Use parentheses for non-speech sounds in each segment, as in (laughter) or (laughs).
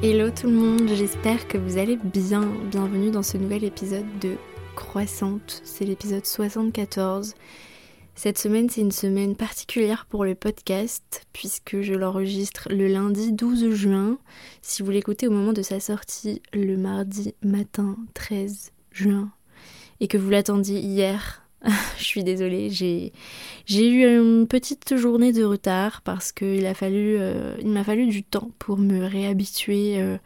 Hello tout le monde, j'espère que vous allez bien. Bienvenue dans ce nouvel épisode de Croissante. C'est l'épisode 74. Cette semaine, c'est une semaine particulière pour le podcast puisque je l'enregistre le lundi 12 juin. Si vous l'écoutez au moment de sa sortie, le mardi matin 13 juin, et que vous l'attendiez hier, (laughs) je suis désolée, j'ai, eu une petite journée de retard parce qu'il a fallu, euh, il m'a fallu du temps pour me réhabituer euh,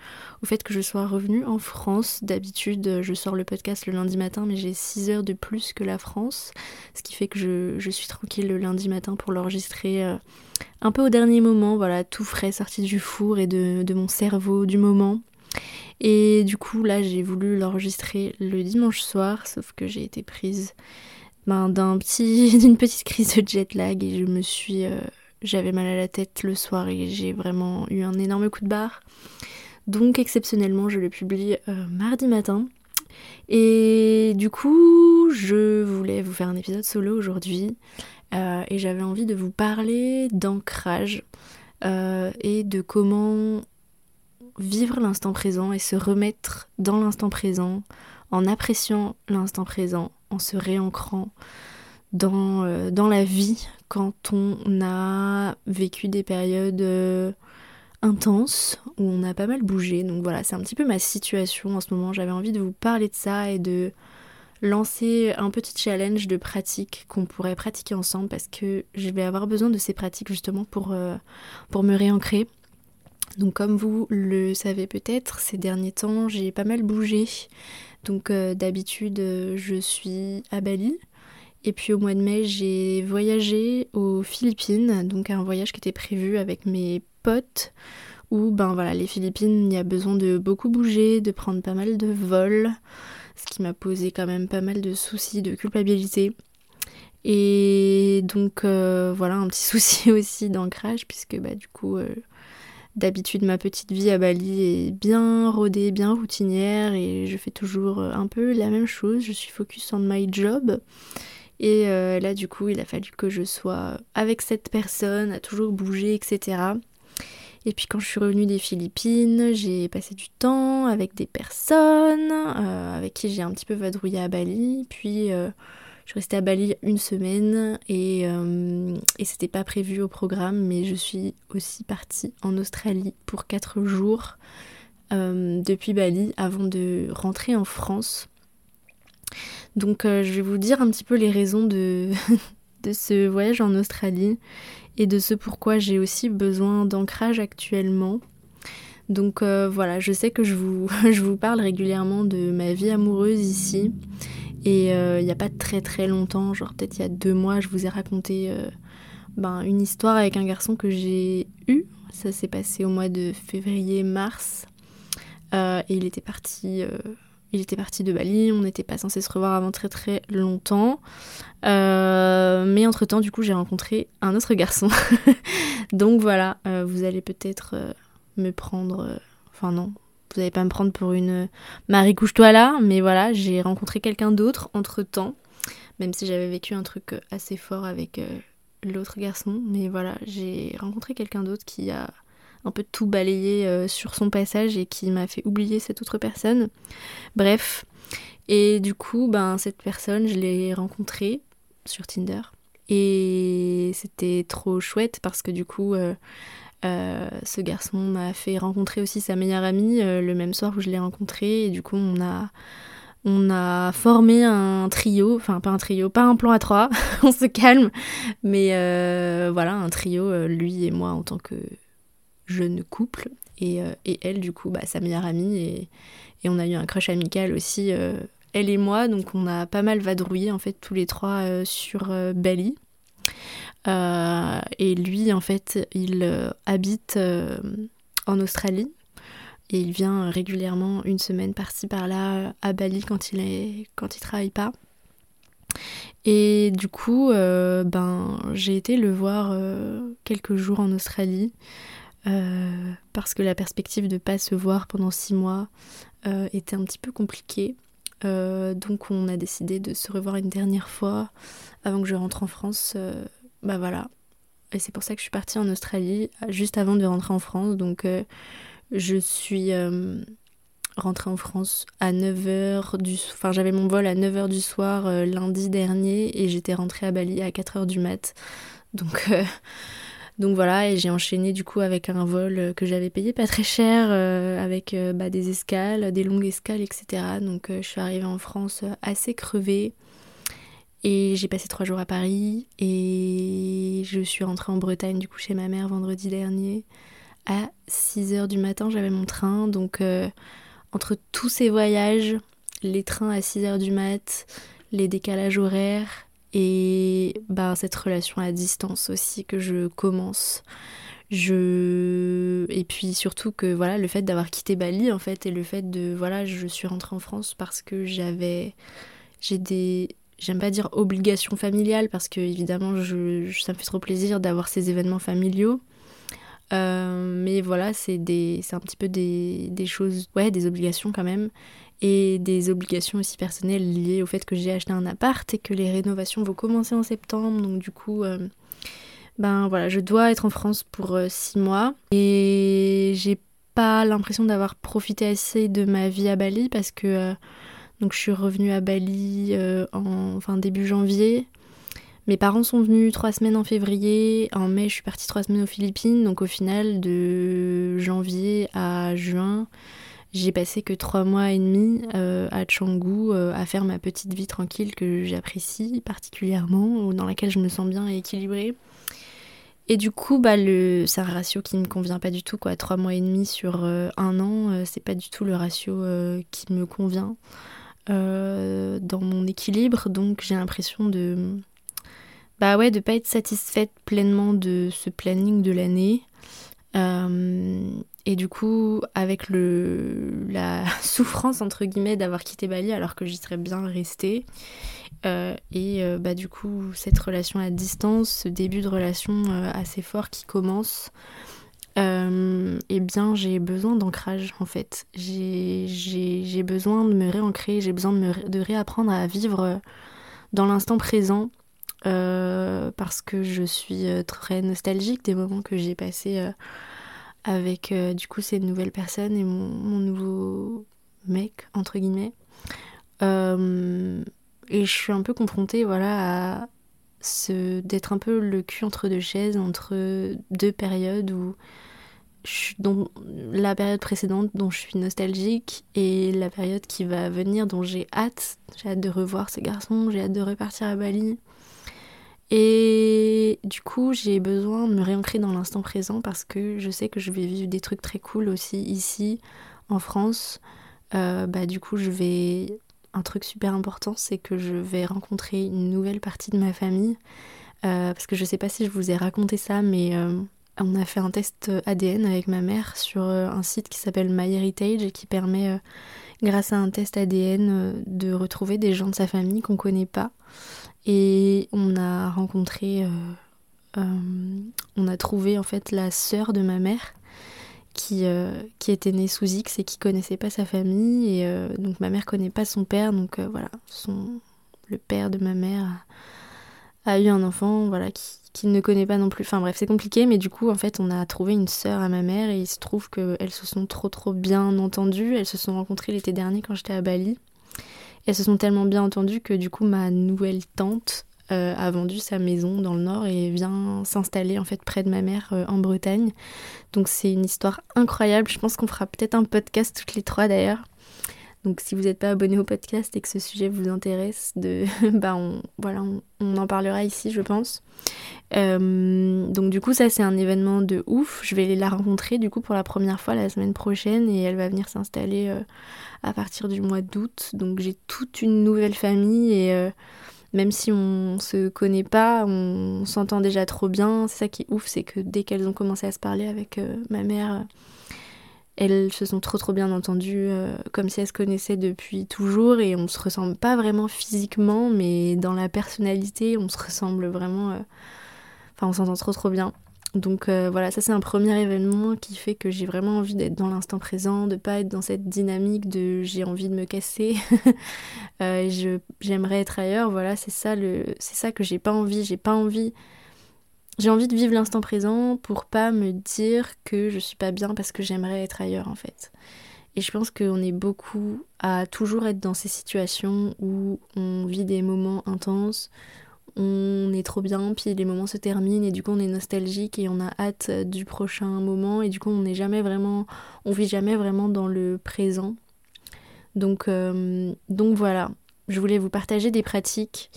au fait que je sois revenue en France. D'habitude, je sors le podcast le lundi matin, mais j'ai 6 heures de plus que la France, ce qui fait que je, suis tranquille le lundi matin pour l'enregistrer euh, un peu au dernier moment, voilà, tout frais, sorti du four et de mon cerveau du moment. Et du coup, là, j'ai voulu l'enregistrer le dimanche soir, sauf que j'ai été prise ben, d'un petit, (laughs) d'une petite crise de jet lag et je me suis, euh, j'avais mal à la tête le soir et j'ai vraiment eu un énorme coup de barre. Donc exceptionnellement, je le publie euh, mardi matin. Et du coup, je voulais vous faire un épisode solo aujourd'hui euh, et j'avais envie de vous parler d'ancrage et de comment vivre l'instant présent et se remettre dans l'instant présent en appréciant l'instant présent en se réancrant dans, euh, dans la vie quand on a vécu des périodes euh, intenses où on a pas mal bougé. Donc voilà, c'est un petit peu ma situation en ce moment. J'avais envie de vous parler de ça et de lancer un petit challenge de pratique qu'on pourrait pratiquer ensemble parce que je vais avoir besoin de ces pratiques justement pour, euh, pour me réancrer. Donc comme vous le savez peut-être, ces derniers temps j'ai pas mal bougé. Donc euh, d'habitude euh, je suis à Bali. Et puis au mois de mai j'ai voyagé aux Philippines, donc un voyage qui était prévu avec mes potes. Où ben voilà, les Philippines, il y a besoin de beaucoup bouger, de prendre pas mal de vols, ce qui m'a posé quand même pas mal de soucis, de culpabilité. Et donc euh, voilà un petit (laughs) souci aussi d'ancrage puisque bah du coup D'habitude, ma petite vie à Bali est bien rodée, bien routinière et je fais toujours euh, un peu la même chose. Je suis focus on my job. Et euh, là, du coup, il a fallu que je sois avec cette personne, à toujours bouger, etc. Et puis quand je suis revenue des Philippines, j'ai passé du temps avec des personnes euh, avec qui j'ai un petit peu vadrouillé à Bali. Puis je suis restée à Bali une semaine et, euh, et c'était pas prévu au programme, mais je suis aussi partie en Australie pour 4 jours euh, depuis Bali avant de rentrer en France. Donc euh, je vais vous dire un petit peu les raisons de, (laughs) ce voyage en Australie et de ce pourquoi j'ai aussi besoin d'ancrage actuellement. Donc voilà, je sais que je vous, (laughs) je vous parle régulièrement de ma vie amoureuse ici et euh, il n'y a pas très très longtemps, genre peut-être il y a deux mois, je vous ai raconté euh, ben, une histoire avec un garçon que j'ai eu. Ça s'est passé au mois de février-mars. Euh, et il était parti. il était parti de Bali, on n'était pas censé se revoir avant très très longtemps. mais entre-temps, du coup, j'ai rencontré un autre garçon. (laughs) Donc voilà, vous allez peut-être me prendre... Enfin non, vous n'allez pas me prendre pour une Marie couche-toi là, mais voilà, j'ai rencontré quelqu'un d'autre entre temps, même si j'avais vécu un truc assez fort avec euh, l'autre garçon, mais voilà, j'ai rencontré quelqu'un d'autre qui a un peu tout balayé euh, sur son passage et qui m'a fait oublier cette autre personne. Bref, et du coup, ben cette personne, je l'ai rencontrée sur Tinder. Et c'était trop chouette parce que du coup, euh, euh, ce garçon m'a fait rencontrer aussi sa meilleure amie euh, le même soir où je l'ai rencontré. Et du coup on a on a formé un trio, enfin pas un trio, pas un plan à trois, (laughs) on se calme, mais euh, voilà un trio, lui et moi en tant que jeune couple. Et, et elle du coup bah, sa meilleure amie. Et, et, on a eu un crush amical aussi elle et moi. Donc on a pas mal vadrouillé en fait tous les trois sur Bali. Euh, et lui, en fait, il euh, habite euh, en Australie et il vient régulièrement une semaine par-ci par-là à Bali quand il est quand il travaille pas. Et du coup, ben j'ai été le voir quelques jours en Australie parce que la perspective de pas se voir pendant six mois était un petit peu compliquée. Donc on a décidé de se revoir une dernière fois avant que je rentre en France bah voilà. Et c'est pour ça que je suis partie en Australie euh, juste avant de rentrer en France. Donc euh, Je suis rentrée en France à 9h du enfin j'avais mon vol à 9h du soir lundi dernier et j'étais rentrée à Bali à 4h du mat. Donc donc voilà, et j'ai enchaîné du coup avec un vol euh, que j'avais payé pas très cher, euh, avec euh, bah, des escales, des longues escales, etc. Donc je suis arrivée en France assez crevée. Et j'ai passé trois jours à Paris et je suis rentrée en Bretagne du coup chez ma mère vendredi dernier. À 6h du matin j'avais mon train, donc entre tous ces voyages, les trains à 6h du mat, les décalages horaires, et bah, cette relation à distance aussi que je commence. Je... Et puis surtout que voilà, le fait d'avoir quitté Bali en fait et le fait de voilà, je suis rentrée en France parce que j'avais j'ai des j'aime pas dire obligations familiales parce que évidemment je, ça me fait trop plaisir d'avoir ces événements familiaux. Euh, mais voilà, c'est des un petit peu des, des choses ouais, des obligations quand même et des obligations aussi personnelles liées au fait que j'ai acheté un appart et que les rénovations vont commencer en septembre. Donc du coup, euh, ben voilà, je dois être en France pour euh, six mois et j'ai pas l'impression d'avoir profité assez de ma vie à Bali parce que euh, donc je suis revenue à Bali en fin début janvier. Mes parents sont venus trois semaines en février. En mai, je suis partie trois semaines aux Philippines. Donc au final, de janvier à juin, j'ai passé que trois mois et demi euh, à Canggu euh, à faire ma petite vie tranquille que j'apprécie particulièrement, ou dans laquelle je me sens bien et équilibrée. Et du coup, bah, le... c'est un ratio qui me convient pas du tout. Quoi. Trois mois et demi sur euh, un an, c'est pas du tout le ratio qui me convient dans mon équilibre. Donc j'ai l'impression de. Bah ouais, de pas être satisfaite pleinement de ce planning de l'année. Et du coup, avec le, la (laughs) souffrance, entre guillemets, d'avoir quitté Bali alors que j'y serais bien restée, euh, et euh, bah, du coup, cette relation à distance, ce début de relation euh, assez fort qui commence, eh bien, j'ai besoin d'ancrage en fait. J'ai besoin de me réancrer, j'ai besoin de, me, de réapprendre à vivre dans l'instant présent. parce que je suis très nostalgique des moments que j'ai passés avec euh, du coup ces nouvelles personnes et mon, nouveau mec entre guillemets. Euh, et je suis un peu confrontée voilà à ce d'être un peu le cul entre deux chaises entre deux périodes où dans la période précédente dont je suis nostalgique et la période qui va venir dont j'ai hâte. J'ai hâte de revoir ce garçon j'ai hâte de repartir à Bali et du coup, j'ai besoin de me réancrer dans l'instant présent parce que je sais que je vais vivre des trucs très cool aussi ici, en France. Euh, bah, du coup, je vais. Un truc super important, c'est que je vais rencontrer une nouvelle partie de ma famille. Euh, parce que je sais pas si je vous ai raconté ça, mais euh, on a fait un test ADN avec ma mère sur un site qui s'appelle MyHeritage et qui permet, grâce à un test ADN, de retrouver des gens de sa famille qu'on connaît pas. Et on a rencontré, euh, euh, on a trouvé en fait la sœur de ma mère qui, euh, qui était née sous X et qui connaissait pas sa famille. Et donc ma mère connaît pas son père, donc voilà, son, le père de ma mère a, eu un enfant, voilà, qui, qui ne connaît pas non plus. Enfin bref, c'est compliqué, mais du coup, en fait, on a trouvé une sœur à ma mère et il se trouve qu'elles se sont trop trop bien entendues. Elles se sont rencontrées l'été dernier quand j'étais à Bali elles se sont tellement bien entendues que du coup ma nouvelle tante euh, a vendu sa maison dans le nord et vient s'installer en fait près de ma mère euh, en Bretagne. Donc c'est une histoire incroyable. Je pense qu'on fera peut-être un podcast toutes les trois d'ailleurs. Donc si vous n'êtes pas abonné au podcast et que ce sujet vous intéresse, de, (laughs) bah on, voilà, on, en parlera ici je pense. Euh, donc du coup ça c'est un événement de ouf. Je vais la rencontrer du coup pour la première fois la semaine prochaine et elle va venir s'installer à partir du mois d'août. Donc j'ai toute une nouvelle famille et euh, même si on se connaît pas, on s'entend déjà trop bien. C'est ça qui est ouf, c'est que dès qu'elles ont commencé à se parler avec euh, ma mère, elles se sont trop trop bien entendues, euh, comme si elles se connaissaient depuis toujours et on se ressemble pas vraiment physiquement, mais dans la personnalité, on se ressemble vraiment. Enfin, on s'entend trop trop bien. Donc euh, voilà, ça c'est un premier événement qui fait que j'ai vraiment envie d'être dans l'instant présent, de pas être dans cette dynamique de j'ai envie de me casser, (laughs) euh, j'aimerais être ailleurs. Voilà, c'est ça le, c'est ça que j'ai pas envie. J'ai pas envie j'ai envie de vivre l'instant présent pour pas me dire que je suis pas bien parce que j'aimerais être ailleurs en fait. Et je pense qu'on est beaucoup à toujours être dans ces situations où on vit des moments intenses, on est trop bien, puis les moments se terminent et du coup on est nostalgique et on a hâte du prochain moment et du coup on n'est jamais vraiment, on vit jamais vraiment dans le présent. Donc, euh, donc voilà, je voulais vous partager des pratiques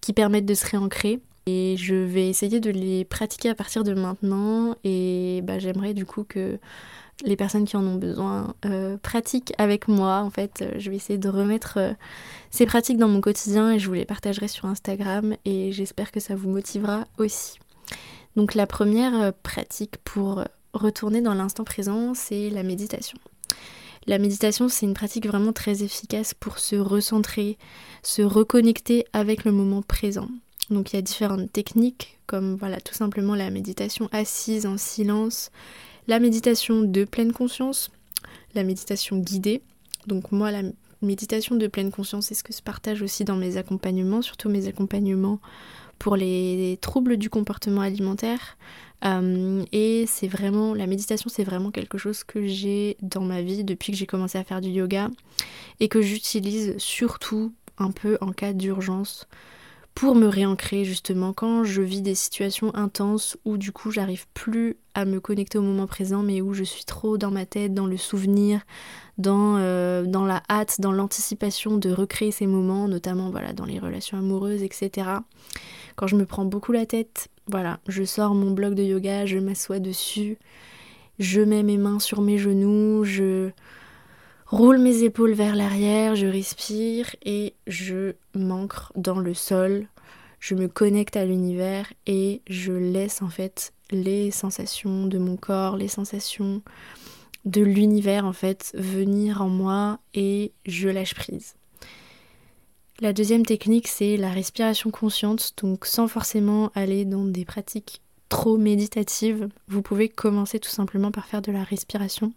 qui permettent de se réancrer et je vais essayer de les pratiquer à partir de maintenant et bah, j'aimerais du coup que les personnes qui en ont besoin euh, pratiquent avec moi. En fait, euh, je vais essayer de remettre euh, ces pratiques dans mon quotidien et je vous les partagerai sur Instagram et j'espère que ça vous motivera aussi. Donc la première pratique pour retourner dans l'instant présent, c'est la méditation. La méditation, c'est une pratique vraiment très efficace pour se recentrer, se reconnecter avec le moment présent. Donc il y a différentes techniques comme voilà tout simplement la méditation assise en silence, la méditation de pleine conscience, la méditation guidée. Donc moi la méditation de pleine conscience, c'est ce que je partage aussi dans mes accompagnements, surtout mes accompagnements pour les troubles du comportement alimentaire. Euh, et c'est vraiment, la méditation, c'est vraiment quelque chose que j'ai dans ma vie depuis que j'ai commencé à faire du yoga et que j'utilise surtout un peu en cas d'urgence pour me réancrer justement quand je vis des situations intenses où du coup j'arrive plus à me connecter au moment présent mais où je suis trop dans ma tête, dans le souvenir, dans, euh, la hâte, dans l'anticipation de recréer ces moments, notamment dans les relations amoureuses, etc. Quand je me prends beaucoup la tête, voilà, je sors mon bloc de yoga, je m'assois dessus, je mets mes mains sur mes genoux, je roule mes épaules vers l'arrière, je respire et je m'ancre dans le sol. Je me connecte à l'univers et je laisse en fait les sensations de mon corps, les sensations de l'univers en fait venir en moi et je lâche prise. La deuxième technique c'est la respiration consciente, donc sans forcément aller dans des pratiques trop méditatives, vous pouvez commencer tout simplement par faire de la respiration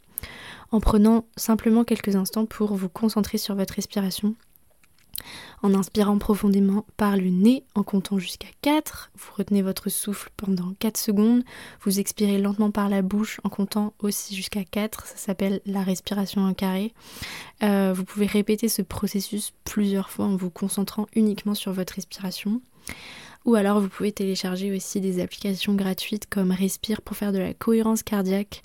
en prenant simplement quelques instants pour vous concentrer sur votre respiration. En inspirant profondément par le nez en comptant jusqu'à 4, vous retenez votre souffle pendant 4 secondes, vous expirez lentement par la bouche en comptant aussi jusqu'à 4, ça s'appelle la respiration en carré. Euh, vous pouvez répéter ce processus plusieurs fois en vous concentrant uniquement sur votre respiration. Ou alors vous pouvez télécharger aussi des applications gratuites comme Respire pour faire de la cohérence cardiaque.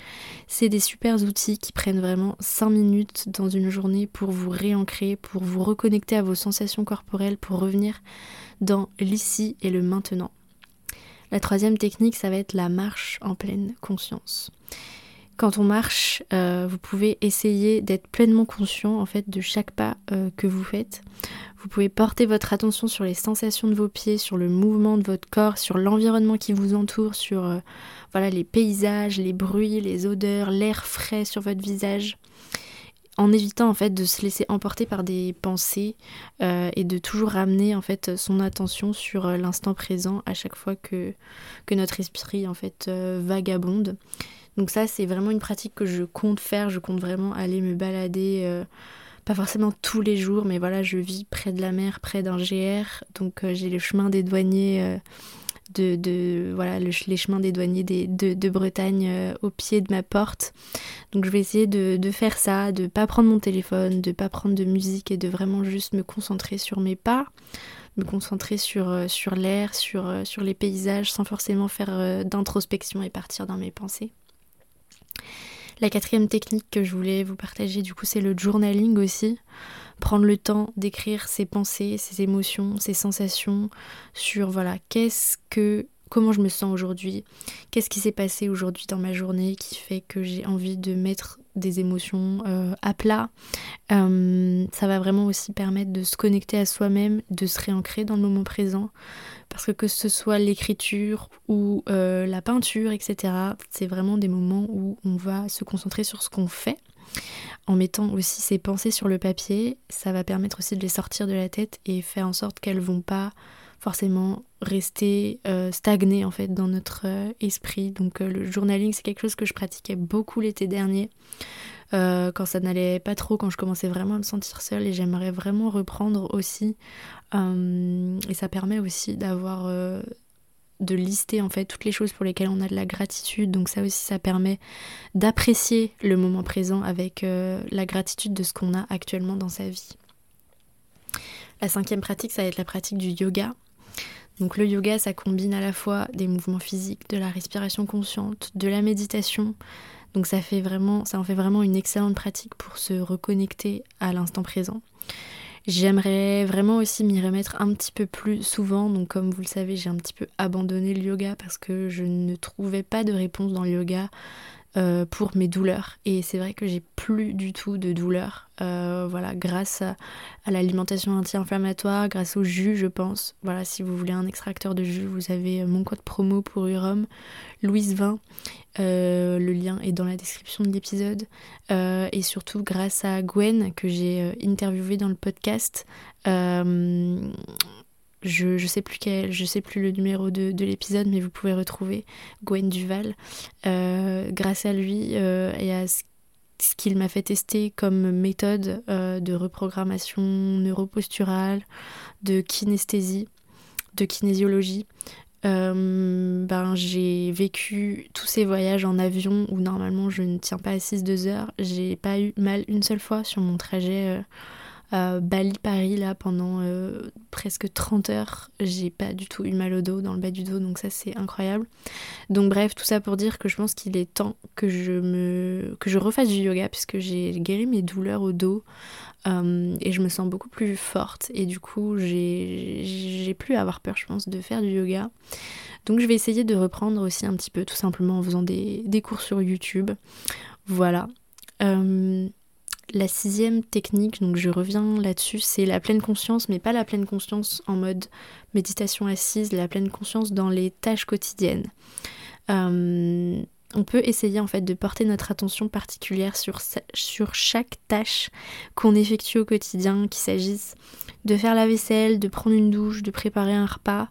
C'est des super outils qui prennent vraiment 5 minutes dans une journée pour vous réancrer, pour vous reconnecter à vos sensations corporelles, pour revenir dans l'ici et le maintenant. La troisième technique, ça va être la marche en pleine conscience. Quand on marche, euh, vous pouvez essayer d'être pleinement conscient en fait de chaque pas euh, que vous faites. Vous pouvez porter votre attention sur les sensations de vos pieds, sur le mouvement de votre corps, sur l'environnement qui vous entoure, sur euh, voilà les paysages, les bruits, les odeurs, l'air frais sur votre visage en évitant en fait de se laisser emporter par des pensées et de toujours ramener en fait son attention sur l'instant présent à chaque fois que, notre esprit en fait vagabonde donc ça, c'est vraiment une pratique que je compte faire. Je compte vraiment aller me balader, euh, pas forcément tous les jours, mais voilà, je vis près de la mer, près d'un GR. Donc euh, j'ai le chemin des douaniers. Euh, de, voilà les chemins des douaniers de, Bretagne au pied de ma porte. Donc je vais essayer de, faire ça, de pas prendre mon téléphone, de pas prendre de musique et de vraiment juste me concentrer sur mes pas, me concentrer sur, sur l'air, sur, sur les paysages sans forcément faire d'introspection et partir dans mes pensées. La quatrième technique que je voulais vous partager, du coup, c'est le journaling aussi. Prendre le temps d'écrire ses pensées, ses émotions, ses sensations sur voilà, qu'est-ce que comment je me sens aujourd'hui, qu'est-ce qui s'est passé aujourd'hui dans ma journée qui fait que j'ai envie de mettre des émotions euh, à plat. Euh, ça va vraiment aussi permettre de se connecter à soi-même, de se réancrer dans le moment présent. Parce que que ce soit l'écriture ou euh, la peinture, etc., c'est vraiment des moments où on va se concentrer sur ce qu'on fait. En mettant aussi ses pensées sur le papier, ça va permettre aussi de les sortir de la tête et faire en sorte qu'elles vont pas forcément rester euh, stagné en fait dans notre euh, esprit. Donc euh, le journaling c'est quelque chose que je pratiquais beaucoup l'été dernier. quand ça n'allait pas trop, quand je commençais vraiment à me sentir seule et j'aimerais vraiment reprendre aussi. et ça permet aussi d'avoir de lister en fait toutes les choses pour lesquelles on a de la gratitude. Donc ça aussi, ça permet d'apprécier le moment présent avec euh, la gratitude de ce qu'on a actuellement dans sa vie. La cinquième pratique, ça va être la pratique du yoga. Donc le yoga, ça combine à la fois des mouvements physiques, de la respiration consciente, de la méditation. Donc ça fait vraiment, ça en fait vraiment une excellente pratique pour se reconnecter à l'instant présent. J'aimerais vraiment aussi m'y remettre un petit peu plus souvent. Donc comme vous le savez, j'ai un petit peu abandonné le yoga parce que je ne trouvais pas de réponse dans le yoga euh, pour mes douleurs. Et c'est vrai que j'ai plus du tout de douleurs. Euh, voilà, grâce à, l'alimentation anti-inflammatoire, grâce au jus, je pense. Voilà, si vous voulez un extracteur de jus, vous avez mon code promo pour Urom, Louise 20. Euh, le lien est dans la description de l'épisode. et surtout grâce à Gwen que j'ai interviewé dans le podcast je, je sais plus quel, je sais plus le numéro de, l'épisode, mais vous pouvez retrouver Gwen Duval. Euh, grâce à lui euh, et à ce, qu'il m'a fait tester comme méthode euh, de reprogrammation neuroposturale, de kinesthésie, de kinésiologie, ben, j'ai vécu tous ces voyages en avion où normalement je ne tiens pas assise deux heures. J'ai pas eu mal une seule fois sur mon trajet Bali-Paris là pendant euh, presque 30 heures. J'ai pas du tout eu mal au dos, dans le bas du dos, donc ça c'est incroyable. Donc bref, tout ça pour dire que je pense qu'il est temps que je me que je refasse du yoga puisque j'ai guéri mes douleurs au dos euh, et je me sens beaucoup plus forte et du coup j'ai plus à avoir peur je pense de faire du yoga. Donc je vais essayer de reprendre aussi un petit peu tout simplement en faisant des, cours sur YouTube. Voilà. Euh, la sixième technique, donc je reviens là-dessus, c'est la pleine conscience, mais pas la pleine conscience en mode méditation assise, la pleine conscience dans les tâches quotidiennes. Euh, on peut essayer en fait de porter notre attention particulière sur, chaque tâche qu'on effectue au quotidien, qu'il s'agisse de faire la vaisselle, de prendre une douche, de préparer un repas.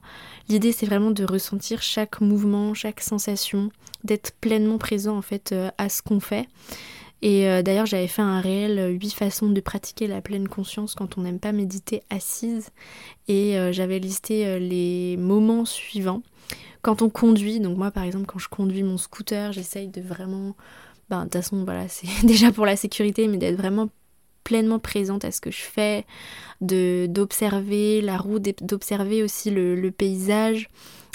L'idée c'est vraiment de ressentir chaque mouvement, chaque sensation, d'être pleinement présent en fait euh, à ce qu'on fait. Et euh, d'ailleurs, j'avais fait un réel 8 euh, façons de pratiquer la pleine conscience quand on n'aime pas méditer assise. Et euh, j'avais listé les moments suivants. Quand on conduit, donc moi par exemple, quand je conduis mon scooter, j'essaye de vraiment. Ben, de toute façon, voilà, (laughs) c'est déjà pour la sécurité, mais d'être vraiment pleinement présente à ce que je fais, de d'observer la route, d'observer aussi le, le paysage,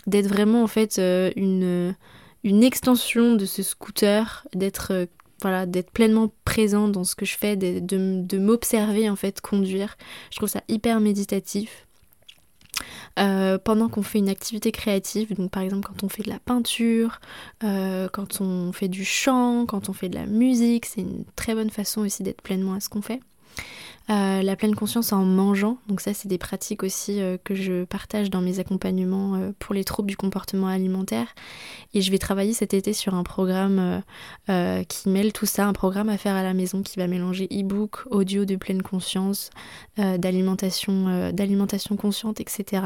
d'être vraiment en fait une, une extension de ce scooter, d'être d'être pleinement présent dans ce que je fais, de, de, m'observer en fait conduire. Je trouve ça hyper méditatif. Euh, pendant qu'on fait une activité créative, donc par exemple quand on fait de la peinture, euh, quand on fait du chant, quand on fait de la musique, c'est une très bonne façon aussi d'être pleinement à ce qu'on fait. Euh, la pleine conscience en mangeant, donc ça c'est des pratiques aussi euh, que je partage dans mes accompagnements euh, pour les troubles du comportement alimentaire. Et je vais travailler cet été sur un programme qui mêle tout ça, un programme à faire à la maison qui va mélanger e-book, audio de pleine conscience, d'alimentation, d'alimentation consciente, etc.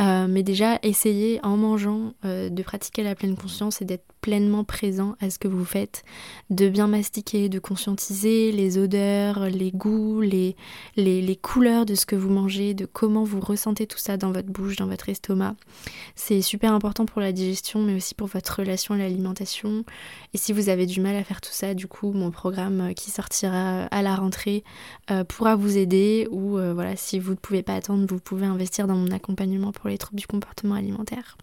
mais déjà essayer en mangeant de pratiquer la pleine conscience et d'être pleinement présent à ce que vous faites, de bien mastiquer, de conscientiser les odeurs, les goûts, les, couleurs de ce que vous mangez, de comment vous ressentez tout ça dans votre bouche, dans votre estomac. C'est super important pour la digestion, mais aussi pour votre relation à l'alimentation. Et si vous avez du mal à faire tout ça, du coup, mon programme qui sortira à la rentrée euh, pourra vous aider. Ou euh, voilà, si vous ne pouvez pas attendre, vous pouvez investir dans mon accompagnement pour les troubles du comportement alimentaire.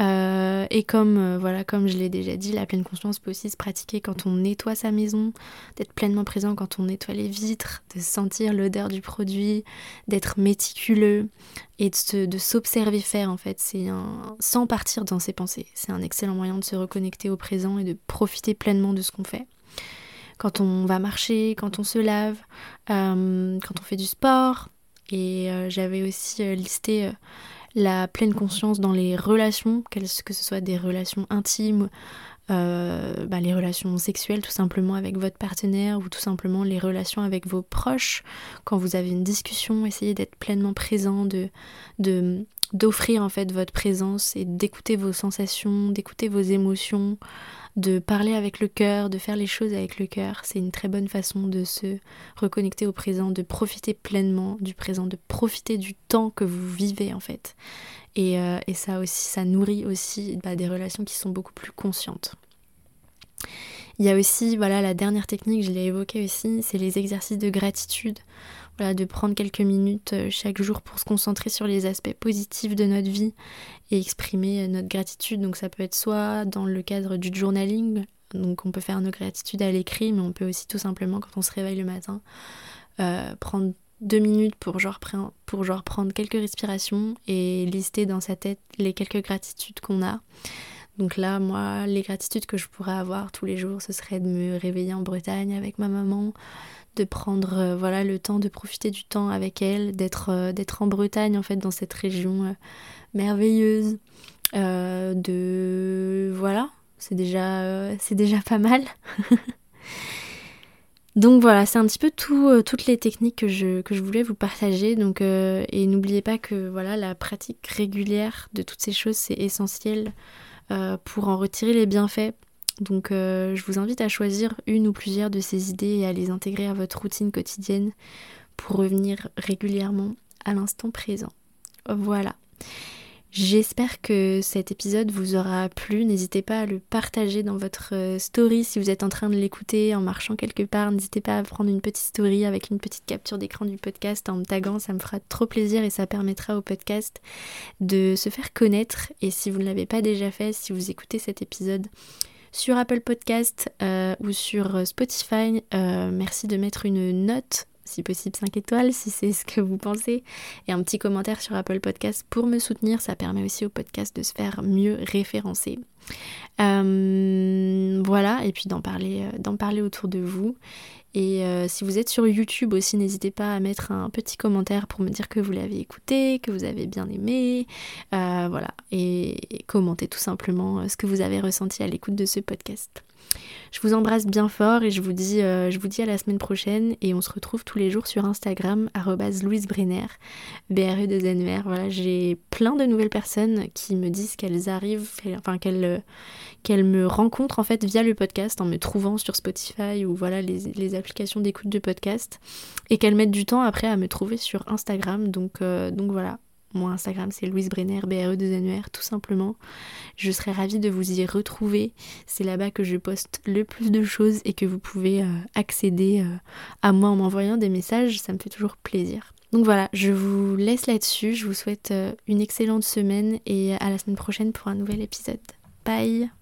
Euh, et comme, euh, voilà, comme je l'ai déjà dit, la pleine conscience peut aussi se pratiquer quand on nettoie sa maison, d'être pleinement présent quand on nettoie les vitres, de sentir l'odeur du produit, d'être méticuleux et de, s'observer faire en fait. C'est un, sans partir dans ses pensées. C'est un excellent moyen de se reconnecter au présent et de profiter pleinement de ce qu'on fait quand on va marcher, quand on se lave, euh, quand on fait du sport. Et j'avais aussi listé la pleine conscience dans les relations, que ce soit des relations intimes, euh, bah, les relations sexuelles tout simplement avec votre partenaire ou tout simplement les relations avec vos proches. Quand vous avez une discussion, essayez d'être pleinement présent, de, de d'offrir en fait votre présence et d'écouter vos sensations, d'écouter vos émotions, de parler avec le cœur, de faire les choses avec le cœur. C'est une très bonne façon de se reconnecter au présent, de profiter pleinement du présent, de profiter du temps que vous vivez en fait. Et, ça aussi, ça nourrit aussi bah, des relations qui sont beaucoup plus conscientes. Il y a aussi, voilà, la dernière technique, je l'ai évoquée aussi, c'est les exercices de gratitude. De prendre quelques minutes euh, chaque jour pour se concentrer sur les aspects positifs de notre vie et exprimer euh, notre gratitude. Donc ça peut être soit dans le cadre du journaling, donc on peut faire nos gratitudes à l'écrit, mais on peut aussi tout simplement quand on se réveille le matin euh, prendre deux minutes pour genre, pour genre prendre quelques respirations et lister dans sa tête les quelques gratitudes qu'on a. Donc là, moi, les gratitudes que je pourrais avoir tous les jours, ce serait de me réveiller en Bretagne avec ma maman, de prendre euh, voilà le temps de profiter du temps avec elle, d'être euh, en Bretagne en fait dans cette région euh, merveilleuse, de voilà, c'est déjà pas mal. (laughs) Donc voilà, c'est un petit peu tout, toutes les techniques que je, voulais vous partager. Donc, et n'oubliez pas que voilà, la pratique régulière de toutes ces choses, c'est essentiel pour en retirer les bienfaits. Donc euh, je vous invite à choisir une ou plusieurs de ces idées et à les intégrer à votre routine quotidienne pour revenir régulièrement à l'instant présent. Voilà. J'espère que cet épisode vous aura plu. N'hésitez pas à le partager dans votre euh, story si vous êtes en train de l'écouter en marchant quelque part. N'hésitez pas à prendre une petite story avec une petite capture d'écran du podcast en me taguant. Ça me fera trop plaisir et ça permettra au podcast de se faire connaître. Et si vous ne l'avez pas déjà fait, si vous écoutez cet épisode sur Apple Podcast euh, ou sur Spotify, euh, merci de mettre une note si possible 5 étoiles si c'est ce que vous pensez, et un petit commentaire sur Apple Podcast pour me soutenir. Ça permet aussi au podcast de se faire mieux référencer. Euh, voilà, et puis d'en parler, euh, d'en parler autour de vous. Et euh, si vous êtes sur YouTube aussi, n'hésitez pas à mettre un petit commentaire pour me dire que vous l'avez écouté, que vous avez bien aimé. voilà, et commentez tout simplement ce que vous avez ressenti à l'écoute de ce podcast. Je vous embrasse bien fort et je vous dis, euh, je vous dis à la semaine prochaine et on se retrouve tous les jours sur Instagram, Louise Brenner, b r e 2 n e r Voilà, j'ai plein de nouvelles personnes qui me disent qu'elles arrivent, enfin qu'elles qu'elles me rencontrent en fait via le podcast en me trouvant sur Spotify ou voilà les, applications d'écoute de podcast et qu'elles mettent du temps après à me trouver sur Instagram. Donc, euh, donc voilà, mon Instagram, c'est Louise Brenner, BRE 2 NER, tout simplement. Je serais ravie de vous y retrouver. C'est là-bas que je poste le plus de choses et que vous pouvez euh, accéder euh, à moi en m'envoyant des messages. Ça me fait toujours plaisir. Donc voilà, je vous laisse là-dessus. Je vous souhaite euh, une excellente semaine et à la semaine prochaine pour un nouvel épisode. Bye